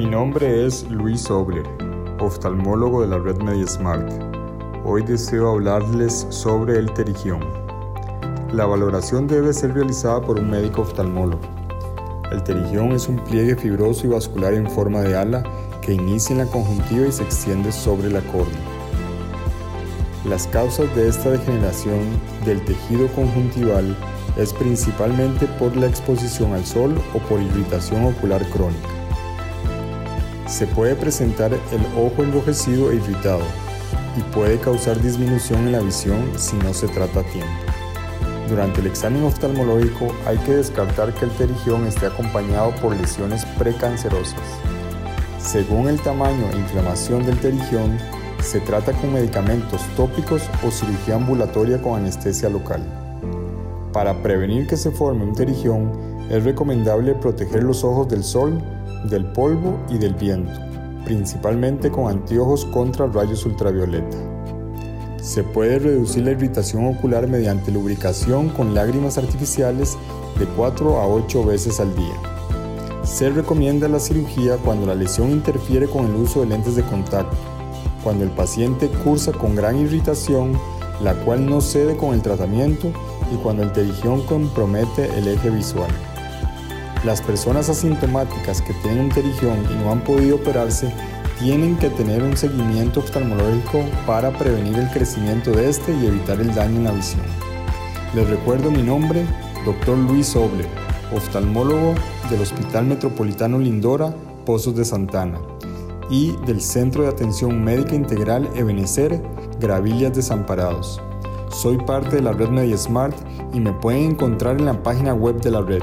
Mi nombre es Luis Obler, oftalmólogo de la red MediaSmart. Hoy deseo hablarles sobre el terigión. La valoración debe ser realizada por un médico oftalmólogo. El terigión es un pliegue fibroso y vascular en forma de ala que inicia en la conjuntiva y se extiende sobre la córnea. Las causas de esta degeneración del tejido conjuntival es principalmente por la exposición al sol o por irritación ocular crónica. Se puede presentar el ojo enrojecido e irritado y puede causar disminución en la visión si no se trata a tiempo. Durante el examen oftalmológico hay que descartar que el terigión esté acompañado por lesiones precancerosas. Según el tamaño e inflamación del terigión, se trata con medicamentos tópicos o cirugía ambulatoria con anestesia local. Para prevenir que se forme un terigión, es recomendable proteger los ojos del sol, del polvo y del viento, principalmente con anteojos contra rayos ultravioleta. Se puede reducir la irritación ocular mediante lubricación con lágrimas artificiales de 4 a 8 veces al día. Se recomienda la cirugía cuando la lesión interfiere con el uso de lentes de contacto, cuando el paciente cursa con gran irritación, la cual no cede con el tratamiento y cuando el terigión compromete el eje visual. Las personas asintomáticas que tienen un terigión y no han podido operarse tienen que tener un seguimiento oftalmológico para prevenir el crecimiento de este y evitar el daño en la visión. Les recuerdo mi nombre, Dr. Luis Oble, oftalmólogo del Hospital Metropolitano Lindora, Pozos de Santana, y del Centro de Atención Médica Integral Ebenecer, Gravillas Desamparados. Soy parte de la red MediaSmart y me pueden encontrar en la página web de la red.